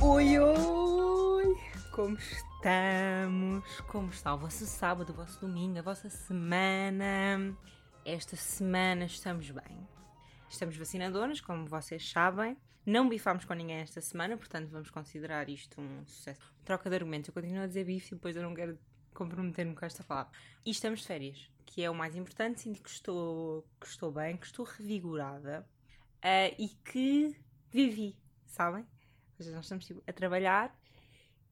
Oi, oi! Como estamos? Como está o vosso sábado, o vosso domingo, a vossa semana? Esta semana estamos bem. Estamos vacinadoras, como vocês sabem. Não bifámos com ninguém esta semana, portanto vamos considerar isto um sucesso. Troca de argumentos. Eu continuo a dizer bife depois eu não quero comprometer-me com esta palavra. E estamos de férias, que é o mais importante. Sinto que estou, que estou bem, que estou revigorada uh, e que vivi, sabem? Ou seja, nós estamos tipo, a trabalhar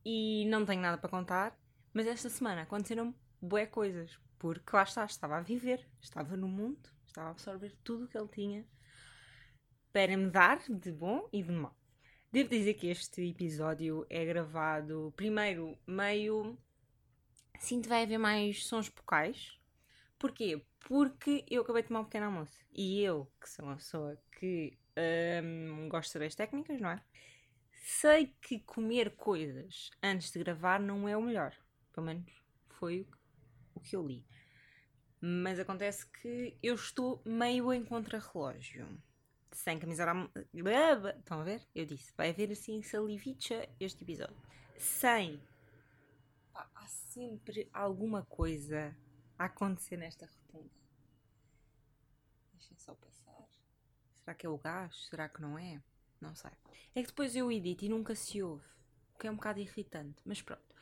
e não tenho nada para contar, mas esta semana aconteceram bué coisas, porque lá está, estava a viver, estava no mundo, estava a absorver tudo o que ele tinha para me dar de bom e de mau. Devo dizer que este episódio é gravado primeiro meio. Sinto vai haver mais sons vocais. Porquê? Porque eu acabei de tomar um pequeno almoço. E eu, que sou uma pessoa que hum, gosto de saber as técnicas, não é? Sei que comer coisas antes de gravar não é o melhor. Pelo menos foi o que eu li. Mas acontece que eu estou meio em contrarrelógio. Sem camisola. Estão a ver? Eu disse. Vai haver assim salivicha este episódio. Sem. Sempre alguma coisa a acontecer nesta rotunda. Deixem só passar. Será que é o gás? Será que não é? Não sei. É que depois eu edito e nunca se ouve. O que é um bocado irritante. Mas pronto.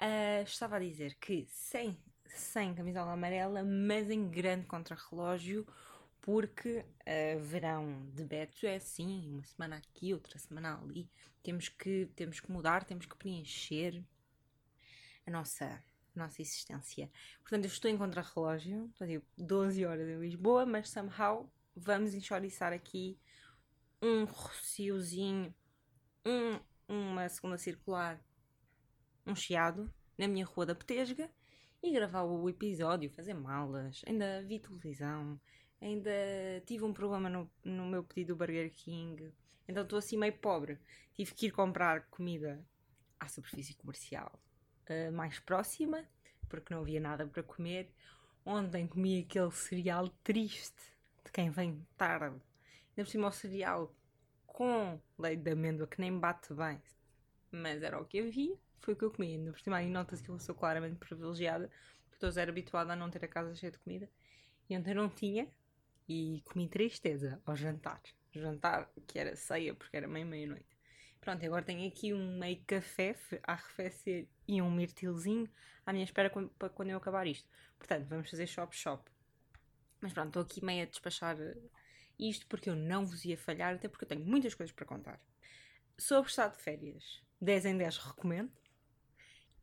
Uh, estava a dizer que sem, sem camisola amarela, mas em grande contrarrelógio, porque uh, verão de Beto é assim, uma semana aqui, outra semana ali. Temos que, temos que mudar, temos que preencher nossa, nossa existência. Portanto, eu estou em contrarrelógio, estou tipo 12 horas em Lisboa, mas somehow vamos enxoriçar aqui um rociozinho, um, uma segunda circular, um chiado na minha rua da Petesga e gravar o episódio, fazer malas, ainda vi televisão, ainda tive um problema no, no meu pedido do Burger King, então estou assim meio pobre. Tive que ir comprar comida à superfície comercial uh, mais próxima, porque não havia nada para comer. Ontem comi aquele cereal triste de quem vem tarde Ainda por cima o cereal com leite de amêndoa que nem bate bem. Mas era o que havia, foi o que eu comi. Ainda por cima aí nota-se que eu sou claramente privilegiada, porque estou zero habituada a não ter a casa cheia de comida. E ontem não tinha e comi tristeza ao jantar. Jantar que era ceia porque era meio meia-noite. Pronto, agora tenho aqui um meio café a arrefecer e um mirtilzinho à minha espera para quando eu acabar isto. Portanto, vamos fazer shop-shop. Mas pronto, estou aqui meio a despachar isto porque eu não vos ia falhar, até porque eu tenho muitas coisas para contar. Sobre estado de férias, 10 em 10 recomendo.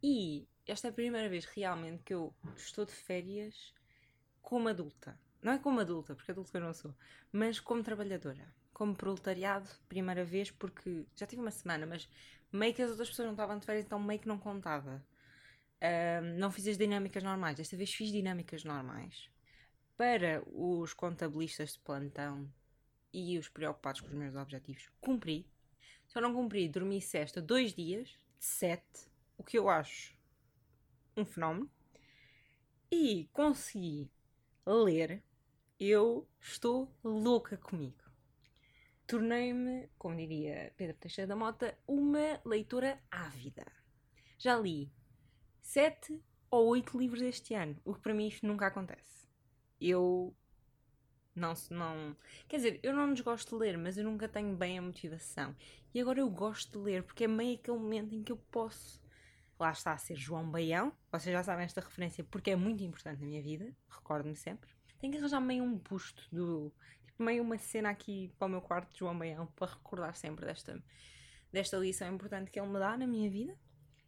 E esta é a primeira vez realmente que eu estou de férias como adulta. Não é como adulta, porque adulta eu não sou, mas como trabalhadora. Como proletariado, primeira vez, porque já tive uma semana, mas meio que as outras pessoas não estavam de férias, então meio que não contava. Um, não fiz as dinâmicas normais. Desta vez fiz dinâmicas normais para os contabilistas de plantão e os preocupados com os meus objetivos, cumpri. Só não cumpri, dormi sexta dois dias, de sete, o que eu acho um fenómeno. E consegui ler. Eu estou louca comigo. Tornei-me, como diria Pedro Teixeira da Mota, uma leitora ávida. Já li sete ou oito livros este ano, o que para mim nunca acontece eu não, não. Quer dizer, eu não desgosto de ler, mas eu nunca tenho bem a motivação. E agora eu gosto de ler, porque é meio aquele momento em que eu posso. Lá está a ser João Baião. Vocês já sabem esta referência porque é muito importante na minha vida. Recordo-me sempre. Tenho que arranjar meio um busto do. Meio uma cena aqui para o meu quarto de João Baião para recordar sempre desta, desta lição importante que ele me dá na minha vida.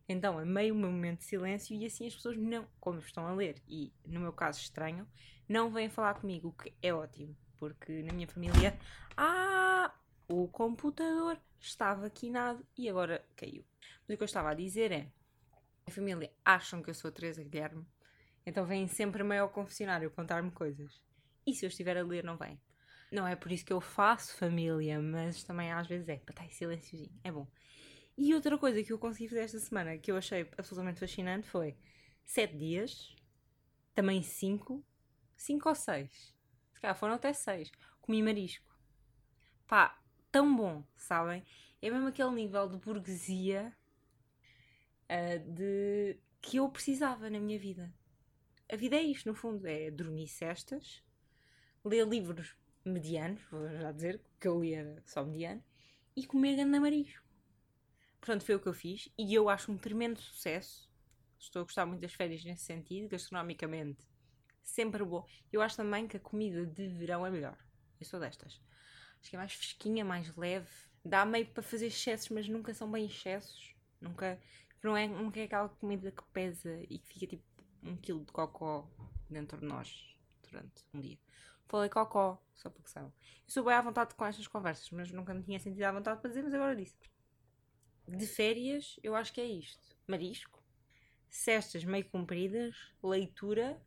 Então é meio um momento de silêncio e assim as pessoas não, como estão a ler e no meu caso estranham, não vêm falar comigo, o que é ótimo, porque na minha família, ah, o computador estava quinado e agora caiu. Mas o que eu estava a dizer é, a família acham que eu sou a Teresa Guilherme, então vêm sempre meio ao confessionário contar-me coisas. E se eu estiver a ler, não vem. Não é por isso que eu faço família, mas também às vezes é, para estar em silênciozinho, é bom. E outra coisa que eu consegui fazer esta semana que eu achei absolutamente fascinante foi sete dias, também cinco, cinco ou seis. Se calhar foram até seis. Comi marisco. Pá, tão bom, sabem? É mesmo aquele nível de burguesia uh, de que eu precisava na minha vida. A vida é isto, no fundo, é dormir cestas, ler livros medianos, vou já dizer que eu era só mediano, e comer ganda marisco. Portanto, foi o que eu fiz e eu acho um tremendo sucesso. Estou a gostar muito das férias nesse sentido, gastronomicamente, sempre bom. Eu acho também que a comida de verão é melhor. Eu sou destas. Acho que é mais fresquinha, mais leve. Dá meio para fazer excessos, mas nunca são bem excessos. Nunca, não é, nunca é aquela comida que pesa e que fica tipo um quilo de cocó dentro de nós durante um dia. Falei cocó, só porque são. Eu sou bem à vontade com estas conversas, mas nunca me tinha sentido à vontade para dizer, mas agora disse. De férias, eu acho que é isto: marisco, cestas meio compridas, leitura.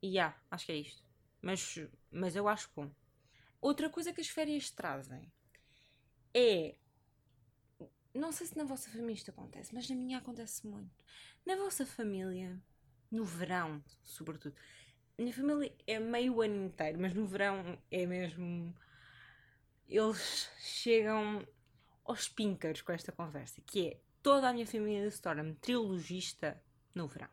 E há, acho que é isto. Mas, mas eu acho bom. Outra coisa que as férias trazem é. Não sei se na vossa família isto acontece, mas na minha acontece muito. Na vossa família, no verão, sobretudo. Minha família é meio ano inteiro, mas no verão é mesmo. Eles chegam aos píncaros com esta conversa, que é toda a minha família se torna trilogista no verão.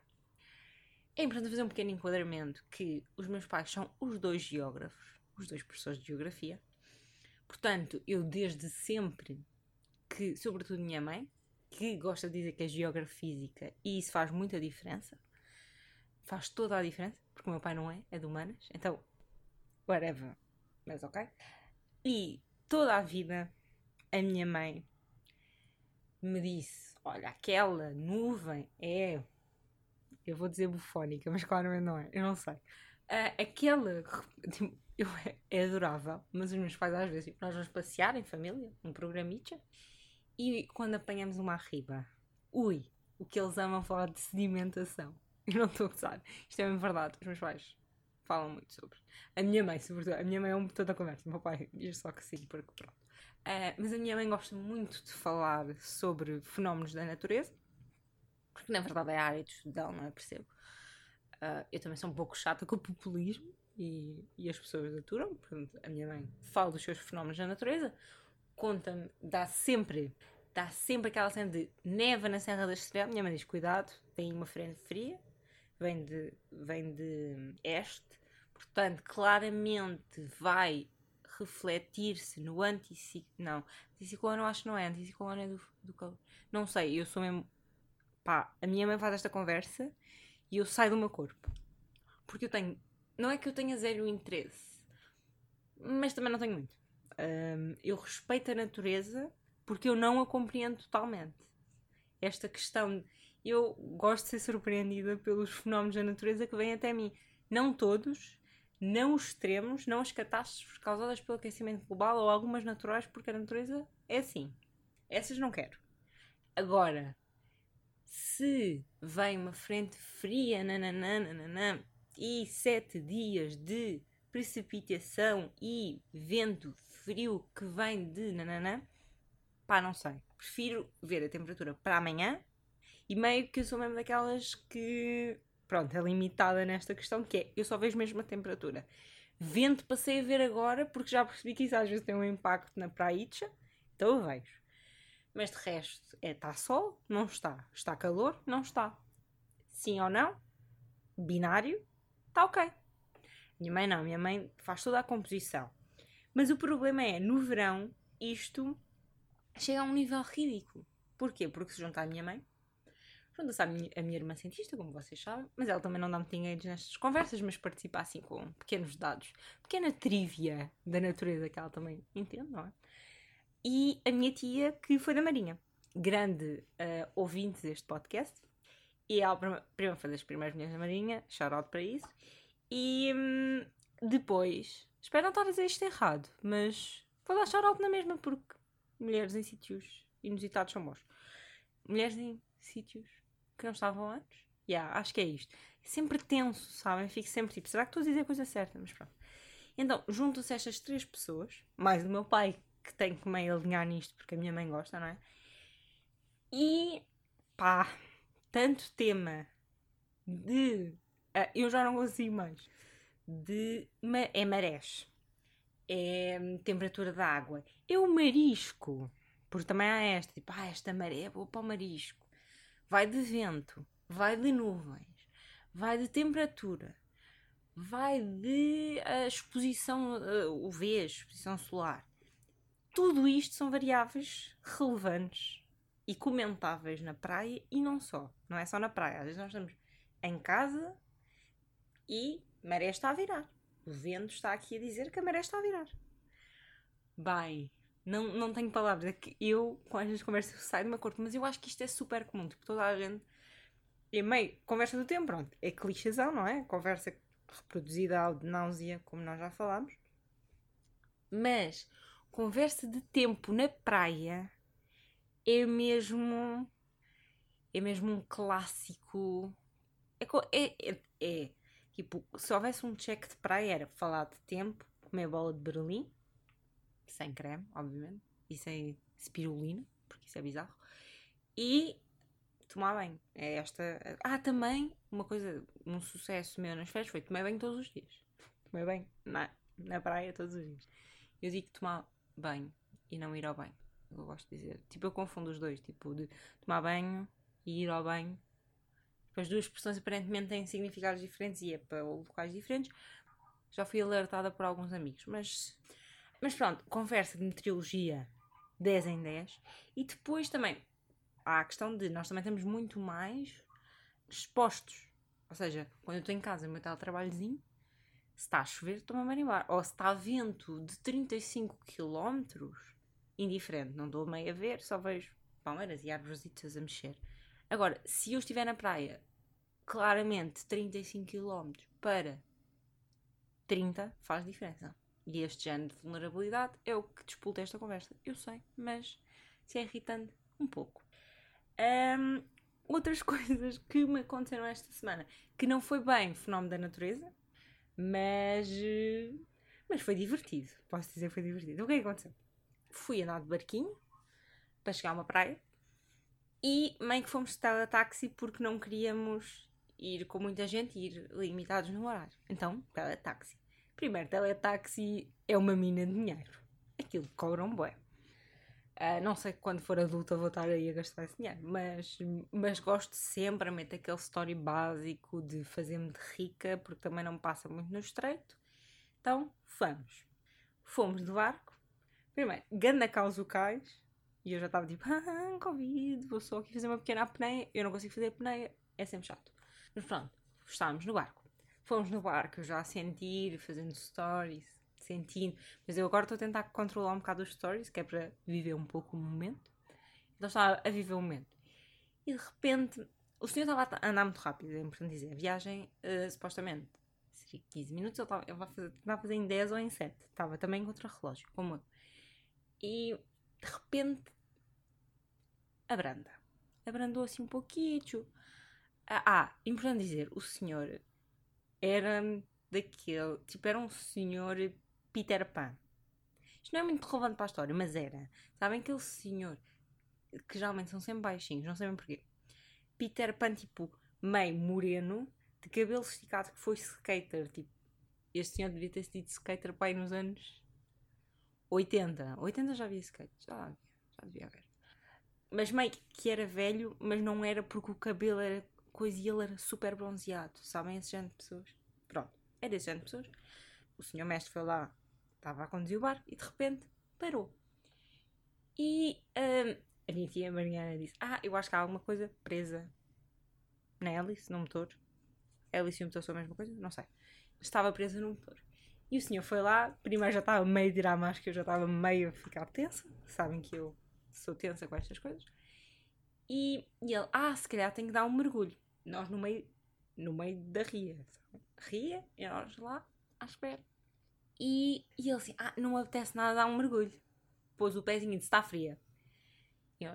É importante fazer um pequeno enquadramento que os meus pais são os dois geógrafos os dois professores de geografia. Portanto, eu desde sempre que, sobretudo minha mãe, que gosta de dizer que é geógrafa física e isso faz muita diferença, faz toda a diferença, porque o meu pai não é, é de humanas, então, whatever, mas ok. E toda a vida a minha mãe me disse: Olha, aquela nuvem é. Eu vou dizer bufónica, mas claramente não é, eu não sei. Uh, aquela. Tipo, eu, é adorável, mas os meus pais às vezes, nós vamos passear em família, um programita, e quando apanhamos uma arriba, ui, o que eles amam falar de sedimentação. Eu não estou a gozar, isto é mesmo verdade, os meus pais falam muito sobre. A minha mãe, sobretudo, a minha mãe é um botão da conversa, o meu pai diz só que sim, porque pronto. Uh, mas a minha mãe gosta muito de falar sobre fenómenos da natureza, porque na verdade é a área de estudo dela, não é? Percebo. Uh, eu também sou um pouco chata com o populismo, e, e as pessoas aturam. Portanto, a minha mãe fala dos seus fenómenos na natureza, conta-me, dá sempre, dá sempre aquela cena de neva na Serra da Estrela. Minha mãe diz: cuidado, tem uma frente fria, vem de, vem de este, portanto, claramente vai refletir-se no anticiclone. Não, anticiclone eu acho que não é, anticiclone é do, do calor. Não sei, eu sou mesmo. Pá, a minha mãe faz esta conversa e eu saio do meu corpo. Porque eu tenho não é que eu tenha zero interesse, mas também não tenho muito. Um, eu respeito a natureza porque eu não a compreendo totalmente. Esta questão. Eu gosto de ser surpreendida pelos fenómenos da natureza que vêm até mim. Não todos, não os extremos, não as catástrofes causadas pelo aquecimento global ou algumas naturais, porque a natureza é assim. Essas não quero. Agora, se vem uma frente fria, nananã, e sete dias de precipitação e vento frio que vem de nananã, pá, não sei. Prefiro ver a temperatura para amanhã e meio que eu sou mesmo daquelas que, pronto, é limitada nesta questão, que é, eu só vejo mesmo a temperatura. Vento passei a ver agora porque já percebi que isso às vezes tem um impacto na praícha, então eu vejo. Mas de resto, é está sol? Não está. Está calor? Não está. Sim ou não? Binário? está ok. Minha mãe não, minha mãe faz toda a composição. Mas o problema é, no verão, isto chega a um nível ridículo. Porquê? Porque se junta à minha mãe, junta-se à minha, a minha irmã cientista, como vocês sabem, mas ela também não dá muito dinheiro nestas conversas, mas participa assim com pequenos dados, pequena trivia da natureza que ela também entende, não é? E a minha tia, que foi da Marinha, grande uh, ouvinte deste podcast, e ela primeiro foi das primeiras mulheres da Marinha, shout out para isso. E hum, depois, espero não estar a dizer isto errado, mas vou dar shout out na mesma porque mulheres em sítios inusitados são bons. Mulheres em sítios que não estavam antes. Yeah, acho que é isto. Sempre tenso, sabem? Fico sempre tipo, será que estou a dizer a coisa certa? Mas pronto. Então, juntam-se estas três pessoas, mais o meu pai, que tem que meio alinhar nisto porque a minha mãe gosta, não é? E pá, tanto tema de Ah, eu já não consigo mais. De, é marés. É temperatura da água. É o marisco. Porque também há esta, tipo, ah, esta maré é boa para o marisco. Vai de vento, vai de nuvens, vai de temperatura, vai de uh, exposição uh, UV, exposição solar. Tudo isto são variáveis relevantes e comentáveis na praia e não só. Não é só na praia. Às vezes nós estamos em casa e a maré está a virar. O vento está aqui a dizer que a maré está a virar. Bye. Não, não tenho palavras. É que eu, com estas conversas, saio de uma corte, mas eu acho que isto é super comum. Tipo, toda a gente. E meio, conversa do tempo, pronto. É clichêzão, não é? Conversa reproduzida ao de náusea, como nós já falámos. Mas, conversa de tempo na praia é mesmo. É mesmo um clássico. É, é, é, é tipo, se houvesse um check de praia, era falar de tempo, comer bola de Berlim sem creme, obviamente, e sem spirulina, porque isso é bizarro, e tomar banho. É esta. Ah, também, uma coisa, um sucesso meu nas férias foi tomar banho todos os dias. Tomei banho na, na praia todos os dias. Eu digo tomar banho e não ir ao banho. Eu gosto de dizer. Tipo, eu confundo os dois, tipo, de tomar banho e ir ao banho. As duas expressões aparentemente têm significados diferentes e é para locais diferentes. Já fui alertada por alguns amigos, mas mas pronto, conversa de meteorologia 10 em 10. E depois também há a questão de nós também estamos muito mais expostos. Ou seja, quando eu estou em casa, no meu teletrabalhozinho, se está a chover, estou-me a marimbar. Ou se está a vento de 35 km, indiferente, não estou meio a ver, só vejo palmeiras e árvores a mexer. Agora, se eu estiver na praia, claramente 35 km para 30 faz diferença. E este género de vulnerabilidade é o que despolta esta conversa. Eu sei, mas se é irritante, um pouco. Um, outras coisas que me aconteceram esta semana, que não foi bem fenómeno da natureza, mas, mas foi divertido. Posso dizer que foi divertido. O que é que aconteceu? Fui andar de barquinho para chegar a uma praia e meio que fomos de táxi porque não queríamos ir com muita gente e ir limitados no horário. Então, táxi. Primeiro, teletaxi é uma mina de dinheiro. Aquilo cobra um bué. Uh, não sei quando for adulta vou estar aí a gastar esse dinheiro, mas, mas gosto sempre, meter aquele story básico de fazer-me de rica, porque também não me passa muito no estreito. Então, vamos. Fomos de barco. Primeiro, ganda causa cais. E eu já estava tipo, ah, Covid, vou só aqui fazer uma pequena apneia. Eu não consigo fazer apneia, é sempre chato. Mas pronto, estávamos no barco. Fomos no barco já a sentir, fazendo stories, sentindo. Mas eu agora estou a tentar controlar um bocado os stories, que é para viver um pouco o momento. Então estava a viver o momento. E de repente, o senhor estava a andar muito rápido, é importante dizer. A viagem, uh, supostamente, seria 15 minutos, ele estava, ele estava a fazer em 10 ou em 7. Estava também contra relógio, como eu. E de repente, abranda. Abrandou assim um pouquinho. Ah, ah, importante dizer, o senhor era daquele. Tipo, era um senhor Peter Pan. Isto não é muito relevante para a história, mas era. Sabem aquele senhor que geralmente são sempre baixinhos, não sabem porquê. Peter Pan, tipo, meio moreno, de cabelo esticado, que foi skater. Tipo, este senhor devia ter sido skater pai nos anos 80. 80 já havia skate, já havia, já devia haver. Mas meio que era velho, mas não era porque o cabelo era coisa e ele era super bronzeado. Sabem esse género de pessoas? Pronto, é desse género de pessoas. O senhor mestre foi lá, estava a conduzir o barco e de repente parou. E um, a minha tia Mariana disse: Ah, eu acho que há alguma coisa presa na hélice, no motor. Hélice e motor são a mesma coisa? Não sei. Estava presa no motor. E o senhor foi lá, primeiro já estava meio a tirar a máscara, eu já estava meio a ficar tensa. Sabem que eu sou tensa com estas coisas. E, e ele, ah, se calhar tenho que dar um mergulho nós no meio, no meio da ria. Ria e nós lá à espera. E, e ele assim, ah, não me apetece nada dar um mergulho. Pôs o pezinho e disse, está fria. E eu,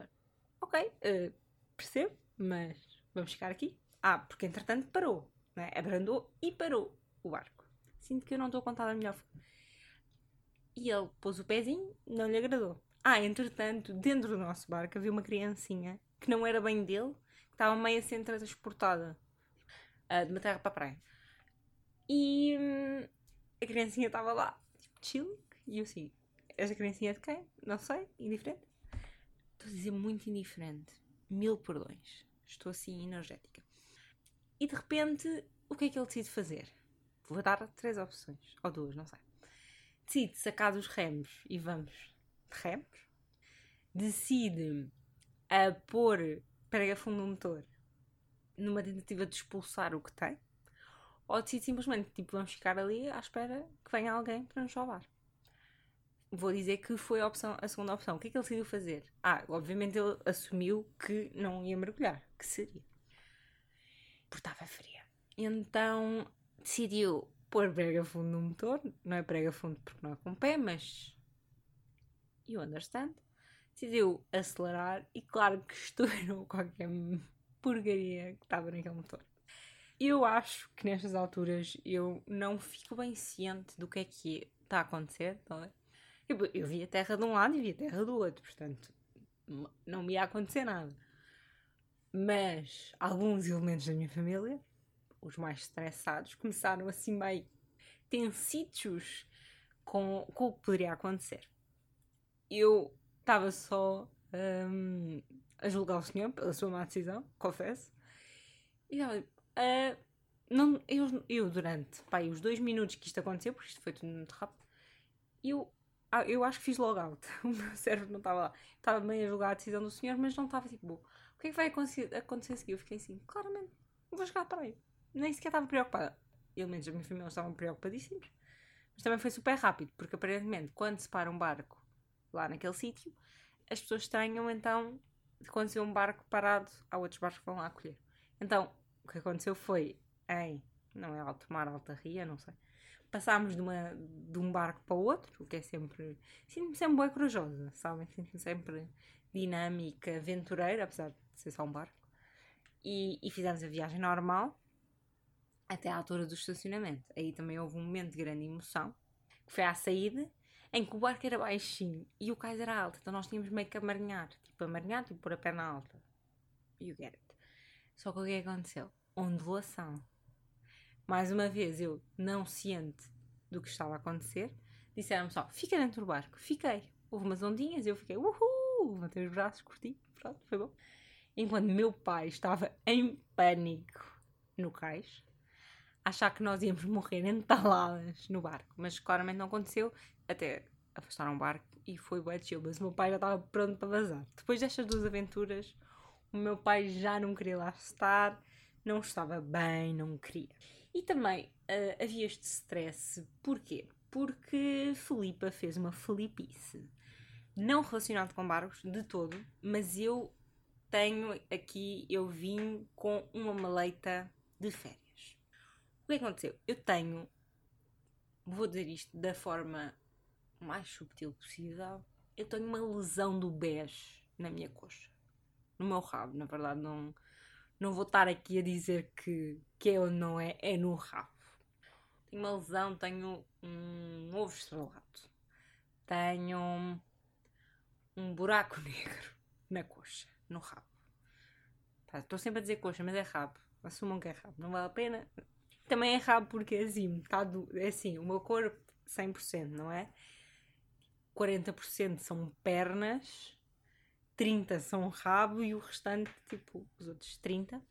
ok, uh, percebo, mas vamos ficar aqui. Ah, porque entretanto parou, né? abrandou e parou o barco. Sinto que eu não estou a contar da melhor forma. E ele pôs o pezinho, não lhe agradou. Ah, entretanto, dentro do nosso barco havia uma criancinha que não era bem dele, estava meio a ser transportada. uh, de uma terra para a praia. E hum, a criancinha estava lá, tipo, chill, e eu assim, esta criancinha de quem? Não sei, indiferente. Estou a dizer muito indiferente. Mil perdões. Estou assim energética. E de repente, o que é que ele decide fazer? Vou dar três opções, ou duas, não sei. Decide sacar dos remos e vamos de remos. Decide a pôr prega fundo no motor numa tentativa de expulsar o que tem. Ou decide simplesmente, tipo, vamos ficar ali à espera que venha alguém para nos salvar. Vou dizer que foi a, opção, a segunda opção. O que é que ele decidiu fazer? Ah, obviamente ele assumiu que não ia mergulhar. Que seria? Porque estava fria. Então decidiu pôr prega fundo no motor. Não é prega fundo porque não é com pé, mas. You understand? Decidiu acelerar e, claro, que estourou qualquer porcaria que estava naquele motor. Eu acho que nestas alturas eu não fico bem ciente do que é que está a acontecer, tá eu, eu vi a terra de um lado e vi a terra do outro, portanto não me ia acontecer nada. Mas alguns elementos da minha família, os mais estressados, começaram assim meio tensitos com, com o que poderia acontecer. Eu estava só um, a julgar o senhor pela sua má decisão, confesso. E estava uh, não, eu, eu durante pá, os dois minutos que isto aconteceu, porque isto foi tudo muito rápido, eu, ah, eu acho que fiz logout. O meu cérebro não estava lá. Estava bem a julgar a decisão do senhor, mas não estava tipo, o que é que vai acontecer, a seguir? Eu fiquei assim, claramente, vou jogar para aí. Nem sequer estava preocupada. Elementos da minha família estavam preocupadíssimos. Mas também foi super rápido, porque aparentemente, quando se para um barco lá naquele sítio, as pessoas estranham então quando se um barco parado, há outros barcos que vão lá acolher. Então, o que aconteceu foi em, não é alto mar, alta ria, não sei. Passámos de, uma, de um barco para o outro, o que é sempre. Sinto-me sempre bem corajosa, sabem? Sinto-me sempre dinâmica, aventureira, apesar de ser só um barco. E, e fizemos a viagem normal até à altura do estacionamento. Aí também houve um momento de grande emoção, que foi à saída, em que o barco era baixinho e o cais era alto, então nós tínhamos meio que amarinhar, tipo amarinhar, tipo pôr a perna alta. You get it. Só que o que é aconteceu? Ondulação. Mais uma vez, eu, não ciente do que estava a acontecer, disseram-me só: fica dentro do barco. Fiquei. Houve umas ondinhas eu fiquei: uhul! Levantei os braços, curti, pronto, foi bom. Enquanto meu pai estava em pânico no cais, achar que nós íamos morrer entaladas no barco, mas claramente não aconteceu, até afastaram o barco e foi bué chill, mas o meu pai já estava pronto para vazar. Depois destas duas aventuras, o meu pai já não queria lá estar, não estava bem, não queria. E também uh, havia este stress, porquê? Porque Filipa fez uma felipice. Não relacionado com barcos de todo, mas eu tenho aqui, eu vim com uma maleita de férias. O que aconteceu? Eu tenho, vou dizer isto da forma mais subtil possível, eu tenho uma lesão do bege na minha coxa. No meu rabo, na verdade, não, não vou estar aqui a dizer que, que é ou não é, é no rabo. Tenho uma lesão, tenho um ovo estrelado, tenho um buraco negro na coxa, no rabo. Estou sempre a dizer coxa, mas é rabo. Assumam que é rabo, não vale a pena. Também é rabo porque é assim, tá do, é assim, o meu corpo 100%, não é? 40% são pernas, 30% são rabo e o restante, tipo, os outros 30%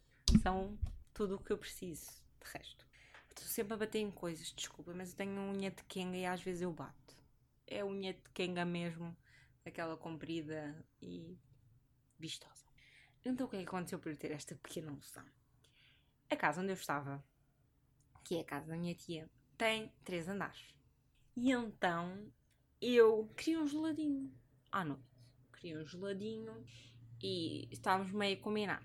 são tudo o que eu preciso de resto. Estou sempre a bater em coisas, desculpa, mas eu tenho unha de Kenga e às vezes eu bato. É unha de Kenga mesmo, aquela comprida e vistosa. Então o que é que aconteceu por eu ter esta pequena noção? A casa onde eu estava, que é a casa da minha tia, tem três andares. E então eu queria um geladinho à noite. Queria um geladinho e estávamos meio a combinar.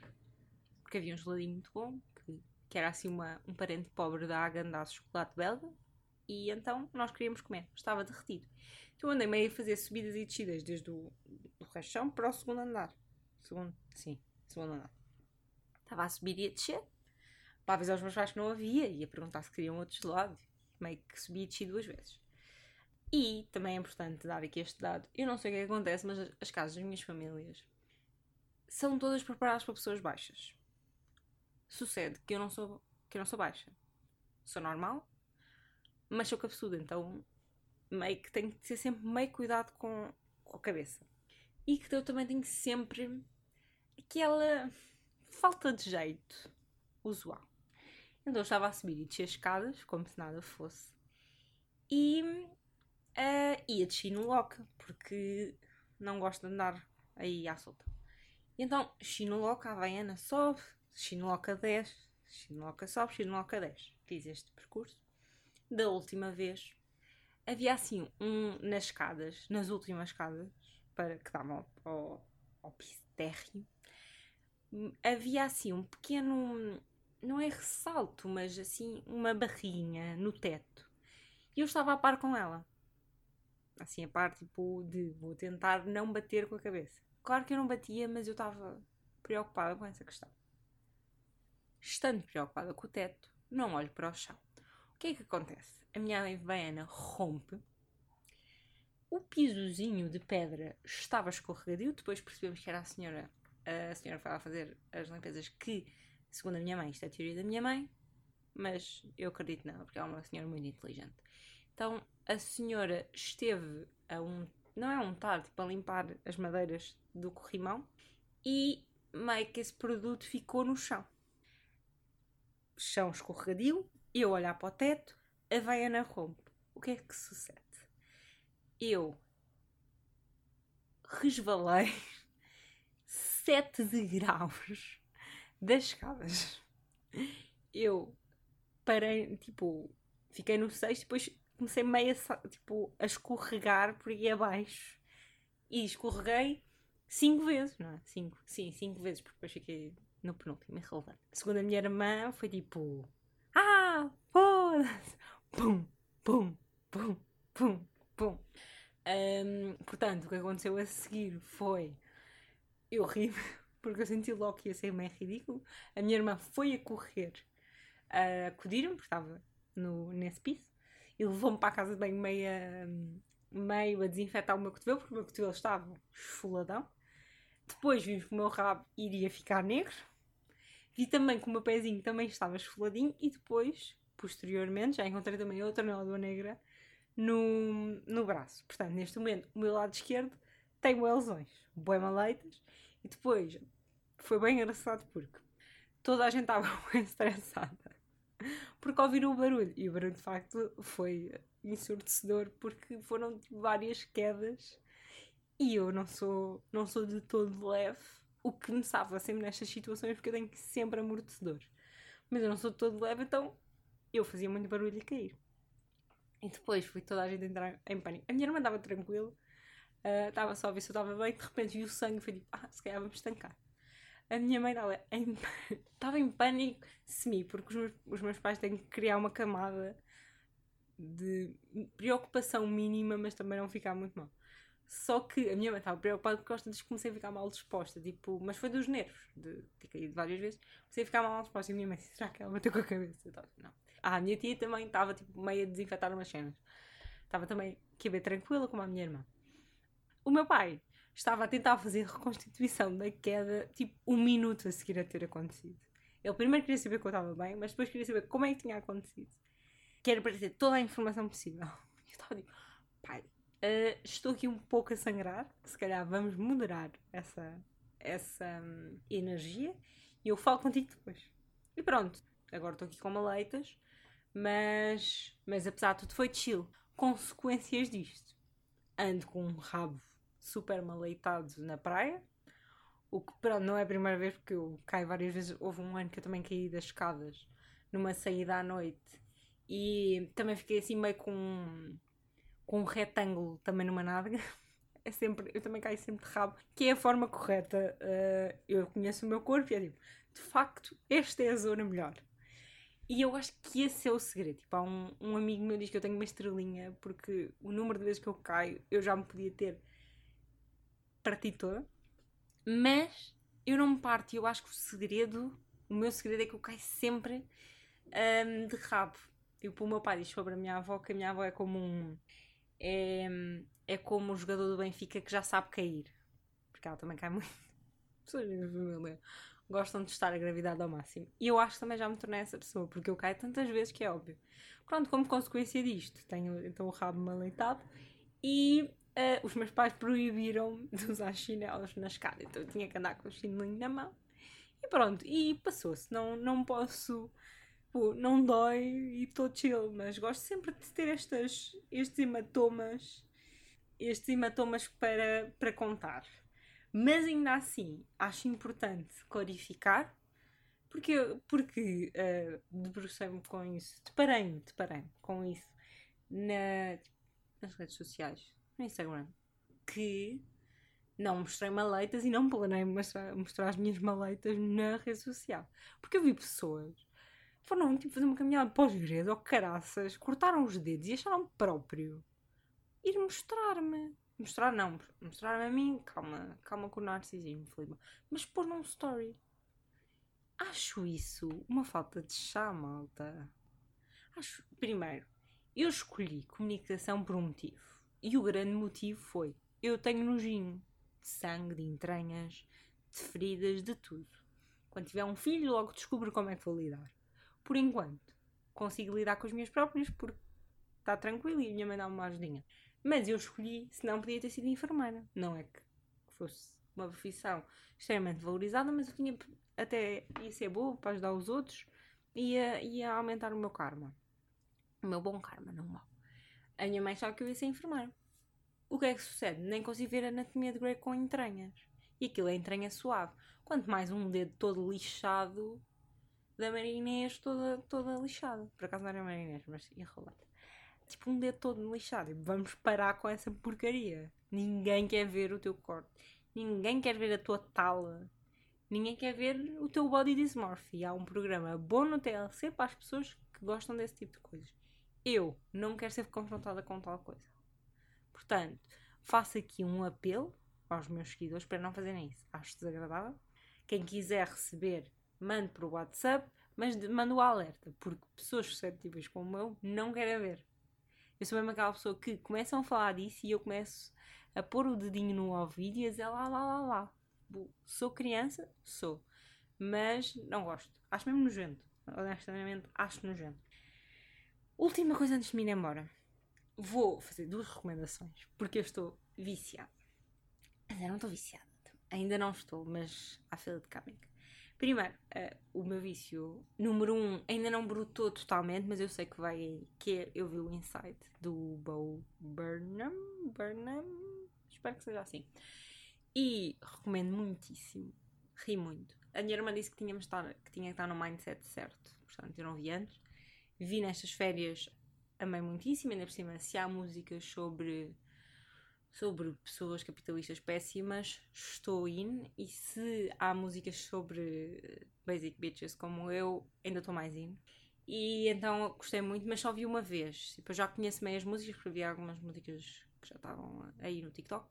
Porque havia um geladinho muito bom, que, que era assim uma, um parente pobre da Agandá de chocolate belga. E então nós queríamos comer. Estava derretido. Então andei meio a fazer subidas e descidas desde o do para o segundo andar. Segundo, sim, segundo andar. Estava a subir e a descer. Para avisar os meus pais que não havia e a perguntar se queriam outro gelado. Meio que subi e desci duas vezes. E também é importante dar aqui este dado. Eu não sei o que, é que acontece, mas as casas das minhas famílias são todas preparadas para pessoas baixas. Sucede que eu não sou que eu não sou baixa. Sou normal, mas sou cabeçuda, então meio que tenho que ter sempre meio cuidado com, a cabeça. E que eu também tenho sempre aquela falta de jeito usual. Então eu estava a subir e descer as escadas, como se nada fosse. E uh, ia descer no loca, porque não gosto de andar aí à solta. E então, Chinoloca, a Havaiana sobe, Chinoloca 10, Chinoloca sobe, Chinoloca 10. Fiz este percurso. Da última vez, havia assim um nas escadas, nas últimas escadas, para que davam ao, ao, ao piso térreo, havia assim um pequeno, não é ressalto, mas assim uma barrinha no teto. E eu estava a par com ela. Assim, a par tipo de vou tentar não bater com a cabeça. Claro que eu não batia, mas eu estava preocupada com essa questão. Estando preocupada com o teto, não olho para o chão. O que é que acontece? A minha veiana rompe. O pisozinho de pedra estava escorregadio. Depois percebemos que era a senhora. A senhora foi a fazer as limpezas que, segundo a minha mãe, isto é a teoria da minha mãe, mas eu acredito nela, porque ela é uma senhora muito inteligente. Então a senhora esteve a um não é untar, tipo a limpar as madeiras do corrimão e meio que esse produto ficou no chão. Chão escorregadio, eu olhar para o teto, a veiana rompe. O que é que sucede? Eu resvalei 7 degraus das escadas. Eu parei, tipo, fiquei no sexto, depois comecei meio a, tipo, a escorregar por aí abaixo. E escorreguei cinco vezes, não é? Cinco, sim, cinco vezes, porque depois fiquei no penúltimo, irrelevante. A minha irmã, foi tipo. Ah! Foda-se! Pum! Pum! Pum! Pum! Pum! Um, portanto, o que aconteceu a seguir foi. Eu ri, porque eu senti logo que ia ser meio ridículo. A minha irmã foi a correr a acudir-me, porque estava no, nesse piso e levou-me para a casa de banho meia, meio a desinfetar o meu cotovelo, porque o meu cotovelo estava esfoladão. Depois vimos que o meu rabo iria ficar negro. Vi também que o meu pezinho também estava esfoladinho e depois, posteriormente, já encontrei também outra nódoa negra no, no braço. Portanto, neste momento, o meu lado esquerdo tem lesões, bem maleitas. E depois, foi bem engraçado porque toda a gente estava bem estressada porque ouviram o barulho. E o barulho de facto foi ensurdecedor porque foram várias quedas e eu não sou, não sou de todo leve, o que me salva sempre nestas situações porque eu tenho sempre amortecedor. Mas eu não sou de todo leve, então eu fazia muito barulho e cair. E depois foi toda a gente entrar em pânico. A minha irmã estava tranquila, uh, estava só a ver se eu estava bem, de repente viu o sangue e foi tipo, ah, se calhar vamos estancar a minha mãe estava em, estava em pânico semi, porque os meus, os meus pais têm que criar uma camada de preocupação mínima, mas também não ficar muito mal. Só que a minha mãe estava preocupada porque eu tantas comecei a ficar mal disposta, tipo, mas foi dos nervos, de ter caído várias vezes, comecei a ficar mal disposta. E a minha mãe, será que ela bateu com a cabeça? Não. Ah, a minha tia também estava tipo, meio a desinfetar umas cenas. Estava também que bem tranquila como a minha irmã. O meu pai estava a tentar fazer reconstituição da queda, tipo, um minuto a seguir a ter acontecido. Ele primeiro queria saber que eu estava bem, mas depois queria saber como é que tinha acontecido. Quero para ter toda a informação possível. Eu estava tipo, pai, uh, estou aqui um pouco a sangrar, se calhar vamos moderar essa, essa um, energia e eu falo contigo depois. E pronto, agora estou aqui com maleitas, mas, mas apesar de tudo foi chill. Consequências disto. Ando com um rabo super maleitado na praia. O que pronto, não é a primeira vez porque eu caio várias vezes. Houve um ano que eu também caí das escadas numa saída à noite e também fiquei assim meio com, com um retângulo também numa nádega. É sempre, eu também caio sempre de rabo, que é a forma correta. Uh, eu conheço o meu corpo e é tipo, de facto, esta é a zona melhor. E eu acho que esse é o segredo. Tipo, há um, um amigo meu diz que eu tenho uma estrelinha porque o número de vezes que eu caio eu já me podia ter parti toda. Mas eu não me parto. Eu acho que o segredo, o meu segredo é que eu caio sempre um, de rabo. Tipo, o meu pai diz sobre a minha avó que a minha avó é como um. É, é como o jogador do Benfica que já sabe cair. Porque ela também cai muito. Pessoas da família gostam de estar a gravidade ao máximo. E eu acho que também já me tornei essa pessoa, porque eu caio tantas vezes que é óbvio. Pronto, como consequência disto, tenho então o rabo maleitado e uh, os meus pais proibiram de usar chinelos na escada, então eu tinha que andar com o chinelinho na mão. E pronto, e passou-se. Não, não posso, pô, não dói e estou chill, mas gosto sempre de ter estas, estes hematomas, estes hematomas para, para contar. Mas ainda assim, acho importante clarificar, porque, porque uh, debrucei-me com isso, deparei-me, deparei-me com isso na, nas redes sociais, no Instagram, que não mostrei maleitas e não planei mostrar, mostrar as minhas maleitas na rede social. Porque eu vi pessoas foram tipo fazer uma caminhada para os gredos, ou caraças, cortaram os dedos e acharam próprio ir mostrar-me. Mostrar não, mostrar-me a mim, calma, calma com o narcisismo, Filipe. Mas pôr num story. Acho isso uma falta de chá, malta. Acho, primeiro, eu escolhi comunicação por um motivo. E o grande motivo foi: eu tenho nojinho de sangue, de entranhas, de feridas, de tudo. Quando tiver um filho, logo descubro como é que vou lidar. Por enquanto, consigo lidar com os meus próprios porque está tranquilo e a minha mãe dá-me uma ajudinha. Mas eu escolhi, senão podia ter sido enfermeira. Não é que fosse uma profissão extremamente valorizada, mas eu tinha até ia ser boa para ajudar os outros e ia, ia aumentar o meu karma. O meu bom karma, não mau. A minha mãe sabe que eu ia ser enfermeira. O que é que sucede? Nem consigo ver a anatomia de Grey com entranhas. E aquilo é entranha suave. Quanto mais um dedo todo lixado da Marinês toda, toda lixada. Por acaso não era Marinês, mas irrelevante tipo um dedo todo lixado. Vamos parar com essa porcaria. Ninguém quer ver o teu corte. Ninguém quer ver a tua tala. Ninguém quer ver o teu body dysmorphia. Há um programa bom no TLC para as pessoas que gostam desse tipo de coisas. Eu não quero ser confrontada com tal coisa. Portanto, faço aqui um apelo aos meus seguidores para não fazerem isso. Acho desagradável. Quem quiser receber, mande por WhatsApp, mas manda o alerta, porque pessoas suscetíveis como eu não querem ver. Eu sou mesmo aquela pessoa que começam a falar disso e eu começo a pôr o dedinho no ouvido e a dizer lá, lá, lá, lá. Sou criança? Sou. Mas não gosto. Acho mesmo nojento. Honestamente, acho nojento. Última coisa antes de me ir embora. Vou fazer duas recomendações porque eu estou viciada. Mas eu não estou viciada. Ainda não estou, mas há fila de coming. Primeiro, uh, o meu vício número um ainda não brotou totalmente, mas eu sei que vai. que é, eu vi o Inside do Bo Burnham. Burnham? Espero que seja assim. E recomendo muitíssimo. Ri muito. A minha irmã disse que, tínhamos estar, que tinha que estar no mindset certo. Portanto, eu não vi antes. Vi nestas férias, amei muitíssimo. Ainda por cima, se há músicas sobre sobre pessoas capitalistas péssimas, estou in. E se há músicas sobre basic bitches como eu, ainda estou mais in. E então gostei muito, mas só vi uma vez. Tipo, eu já conheço meias músicas, porque vi algumas músicas que já estavam aí no TikTok.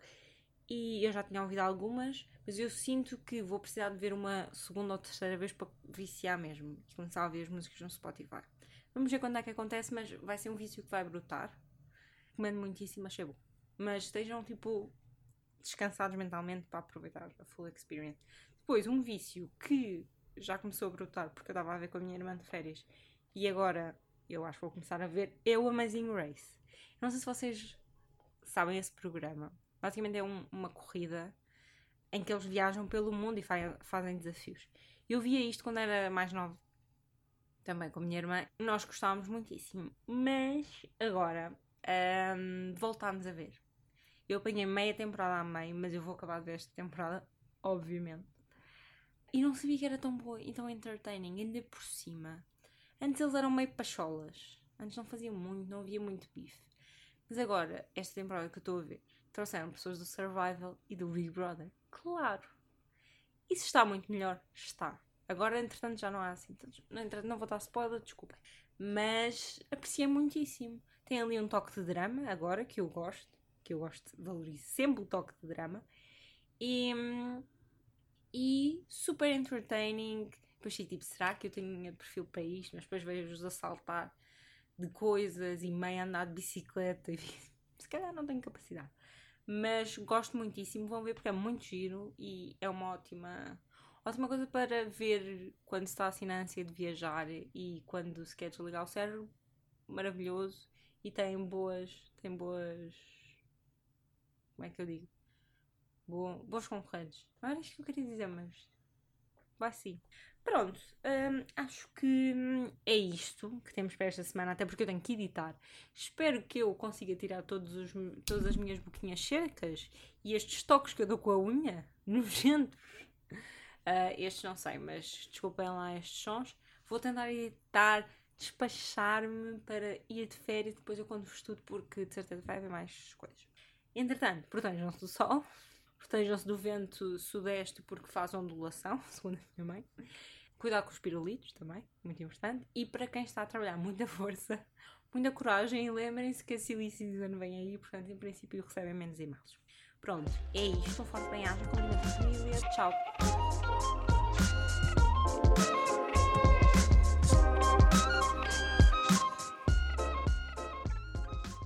E eu já tinha ouvido algumas, mas eu sinto que vou precisar de ver uma segunda ou terceira vez para viciar mesmo. E começar a ouvir as músicas no Spotify. Vamos ver quando é que acontece, mas vai ser um vício que vai brotar. Recomendo muitíssimo, achei bom mas estejam tipo descansados mentalmente para aproveitar a full experience. Depois, um vício que já começou a brotar porque eu estava a ver com a minha irmã de férias e agora eu acho que vou começar a ver é o Amazing Race. Não sei se vocês sabem esse programa. Basicamente é um, uma corrida em que eles viajam pelo mundo e fa fazem desafios. Eu via isto quando era mais nova, também com a minha irmã. Nós gostávamos muitíssimo, mas agora um, voltámos a ver. Eu apanhei meia temporada a meio, mas eu vou acabar de ver esta temporada, obviamente. E não sabia que era tão boa e tão entertaining, ainda por cima. Antes eles eram meio pacholas. Antes não faziam muito, não havia muito bife. Mas agora, esta temporada que eu estou a ver, trouxeram pessoas do Survival e do Big Brother. Claro! Isso está muito melhor? Está. Agora, entretanto, já não há assim tantos. Não, vou dar spoiler, desculpem. Mas apreciei muitíssimo. Tem ali um toque de drama, agora, que eu gosto que eu gosto, valorizo sempre o toque de drama. E, e super entertaining. Depois sei tipo, será que eu tenho perfil para isto? Mas depois vejo-os a saltar de coisas e meio andar de bicicleta e se calhar não tenho capacidade. Mas gosto muitíssimo, vão ver porque é muito giro e é uma ótima Ótima coisa para ver quando se está assim na ânsia de viajar e quando se quer desligar o cérebro. Maravilhoso. E tem boas. Tem boas. Como é que eu digo? Boa, boas concorrentes. Não era isto que eu queria dizer, mas. Vai sim. Pronto, hum, acho que é isto que temos para esta semana, até porque eu tenho que editar. Espero que eu consiga tirar todos os, todas as minhas boquinhas secas e estes toques que eu dou com a unha, nojentos. Uh, estes não sei, mas desculpem lá estes sons. Vou tentar editar, despachar-me para ir de férias depois eu quando estudo, porque de certeza vai haver mais coisas. Entretanto, protejam-se do sol, protejam-se do vento sudeste porque faz ondulação, segundo a minha mãe. Cuidado com os pirulitos também, muito importante. E para quem está a trabalhar, muita força, muita coragem e lembrem-se que a Silly Season vem aí, portanto, em princípio, recebem menos e-mails. Pronto, é isto. Um forte bem-aja com a família. Tchau!